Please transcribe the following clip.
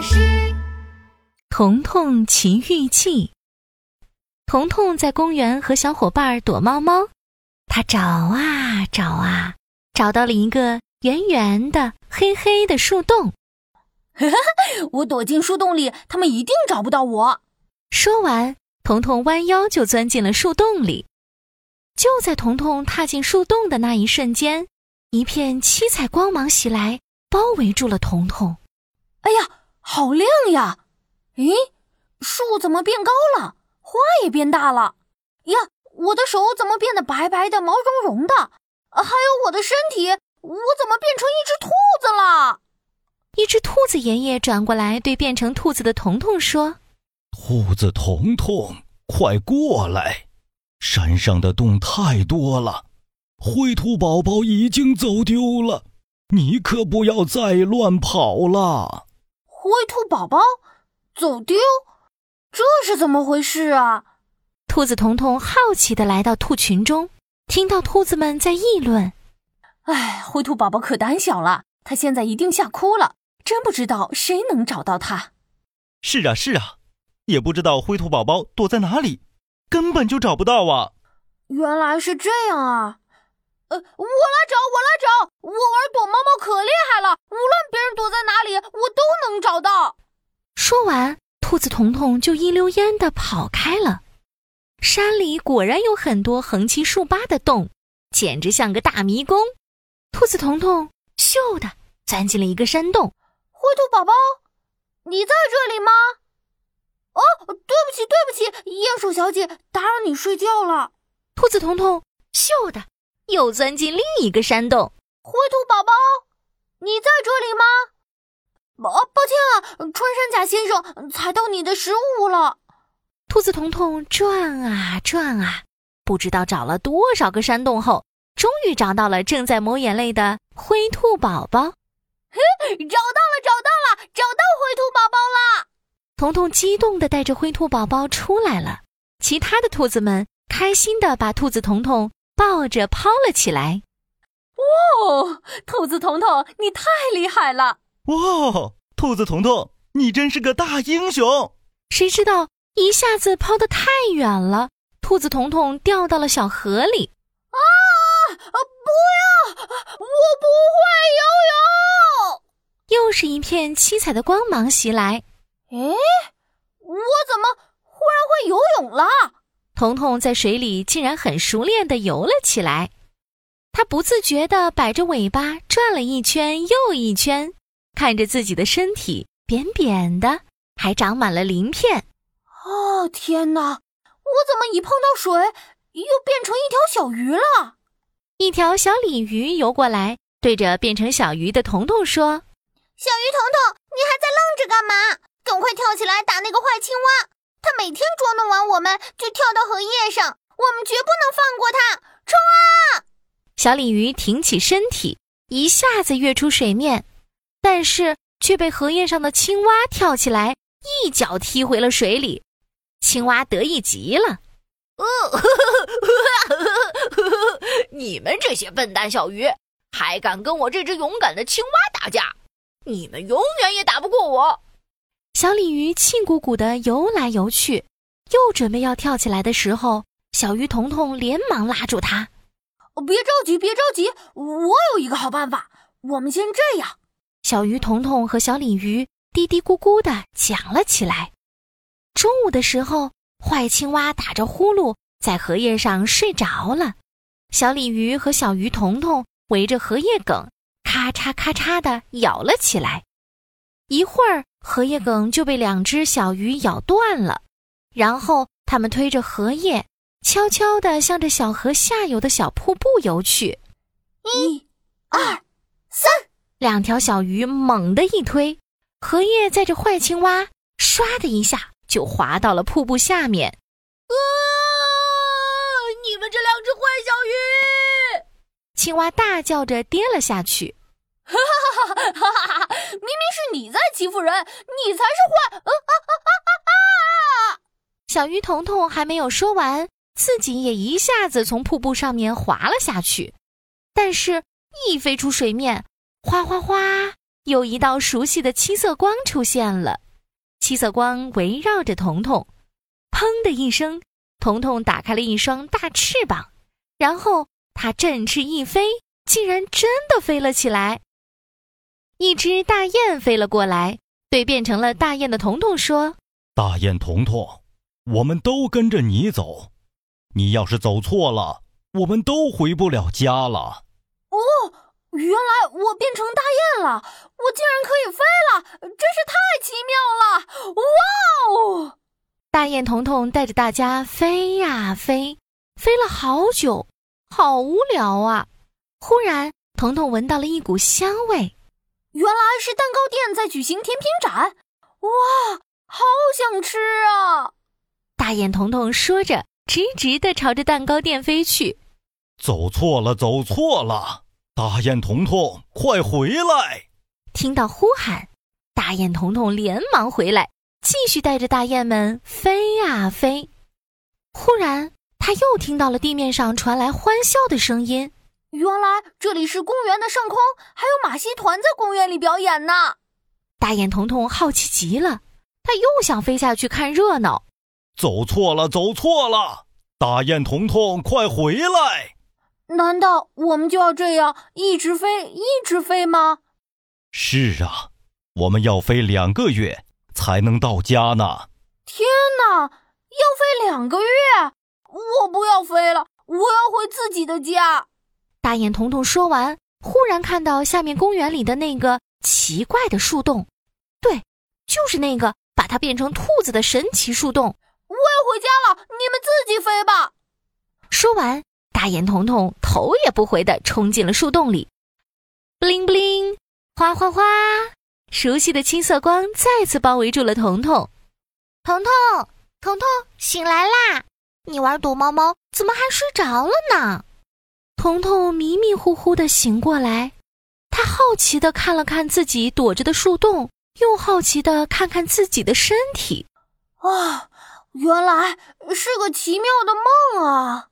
巴士。彤彤奇遇记。彤彤在公园和小伙伴躲猫猫，他找啊找啊，找到了一个圆圆的、黑黑的树洞。我躲进树洞里，他们一定找不到我。说完，彤彤弯腰就钻进了树洞里。就在彤彤踏进树洞的那一瞬间，一片七彩光芒袭来，包围住了彤彤。哎呀，好亮呀！诶，树怎么变高了？花也变大了。呀，我的手怎么变得白白的、毛茸茸的？还有我的身体，我怎么变成一只兔子了？一只兔子爷爷转过来对变成兔子的彤彤说：“兔子彤彤，快过来！山上的洞太多了，灰兔宝宝已经走丢了，你可不要再乱跑了。”灰兔宝宝走丢，这是怎么回事啊？兔子彤彤好奇的来到兔群中，听到兔子们在议论：“哎，灰兔宝宝可胆小了，它现在一定吓哭了。”真不知道谁能找到它。是啊，是啊，也不知道灰兔宝宝躲在哪里，根本就找不到啊。原来是这样啊！呃，我来找，我来找，我玩躲猫猫可厉害了，无论别人躲在哪里，我都能找到。说完，兔子彤彤就一溜烟的跑开了。山里果然有很多横七竖八的洞，简直像个大迷宫。兔子彤彤咻的钻进了一个山洞。灰兔宝宝，你在这里吗？哦，对不起，对不起，鼹鼠小姐，打扰你睡觉了。兔子彤彤咻的又钻进另一个山洞。灰兔宝宝，你在这里吗？哦，抱歉啊，穿山甲先生踩到你的食物了。兔子彤彤转啊转啊，不知道找了多少个山洞后，终于找到了正在抹眼泪的灰兔宝宝。嘿，找到了，找到了，找到灰兔宝宝了！彤彤激动地带着灰兔宝宝出来了，其他的兔子们开心地把兔子彤彤抱着抛了起来。哇，兔子彤彤，你太厉害了！哇，哦兔子彤彤，你真是个大英雄！谁知道一下子抛得太远了，兔子彤彤掉到了小河里。啊！不要！我不会游泳。又是一片七彩的光芒袭来。哎，我怎么忽然会游泳了？彤彤在水里竟然很熟练地游了起来。它不自觉地摆着尾巴转了一圈又一圈，看着自己的身体扁扁的，还长满了鳞片。哦天哪！我怎么一碰到水又变成一条小鱼了？一条小鲤鱼游过来，对着变成小鱼的彤彤说：“小鱼彤彤，你还在愣着干嘛？赶快跳起来打那个坏青蛙！它每天捉弄完我们就跳到荷叶上，我们绝不能放过他！冲啊！”小鲤鱼挺起身体，一下子跃出水面，但是却被荷叶上的青蛙跳起来，一脚踢回了水里。青蛙得意极了。呃，你们这些笨蛋小鱼，还敢跟我这只勇敢的青蛙打架？你们永远也打不过我！小鲤鱼气鼓鼓地游来游去，又准备要跳起来的时候，小鱼彤彤连忙拉住它：“别着急，别着急，我有一个好办法。我们先这样。”小鱼彤彤和小鲤鱼嘀嘀咕咕地讲了起来。中午的时候。坏青蛙打着呼噜在荷叶上睡着了，小鲤鱼和小鱼彤彤围着荷叶梗，咔嚓咔嚓地咬了起来。一会儿，荷叶梗就被两只小鱼咬断了，然后它们推着荷叶，悄悄地向着小河下游的小瀑布游去。一、二、三，两条小鱼猛地一推，荷叶载着坏青蛙，唰的一下。就滑到了瀑布下面。啊！你们这两只坏小鱼！青蛙大叫着跌了下去。哈哈哈哈哈哈！明明是你在欺负人，你才是坏！啊啊啊啊啊！小鱼彤彤还没有说完，自己也一下子从瀑布上面滑了下去。但是，一飞出水面，哗哗哗，有一道熟悉的七色光出现了。七色光围绕着彤彤，砰的一声，彤彤打开了一双大翅膀，然后它振翅一飞，竟然真的飞了起来。一只大雁飞了过来，对变成了大雁的彤彤说：“大雁彤彤，我们都跟着你走，你要是走错了，我们都回不了家了。”哦，原来我变成大雁了，我竟然可以飞了，真是太奇妙了！哇哦！大雁彤彤带着大家飞呀飞，飞了好久，好无聊啊！忽然，彤彤闻到了一股香味。原来是蛋糕店在举行甜品展，哇，好想吃啊！大雁彤彤说着，直直的朝着蛋糕店飞去。走错了，走错了！大雁彤彤，快回来！听到呼喊，大雁彤彤连忙回来，继续带着大雁们飞呀飞。忽然，他又听到了地面上传来欢笑的声音。原来这里是公园的上空，还有马戏团在公园里表演呢。大雁彤彤好奇极了，他又想飞下去看热闹。走错了，走错了！大雁彤彤，快回来！难道我们就要这样一直飞，一直飞吗？是啊，我们要飞两个月才能到家呢。天哪，要飞两个月！我不要飞了，我要回自己的家。大眼彤彤说完，忽然看到下面公园里的那个奇怪的树洞，对，就是那个把它变成兔子的神奇树洞。我要回家了，你们自己飞吧。说完，大眼彤彤头也不回的冲进了树洞里。布灵布灵，哗哗哗，熟悉的青色光再次包围住了彤彤。彤彤，彤彤，醒来啦！你玩躲猫猫，怎么还睡着了呢？彤彤迷迷糊糊的醒过来，他好奇的看了看自己躲着的树洞，又好奇的看看自己的身体。啊，原来是个奇妙的梦啊！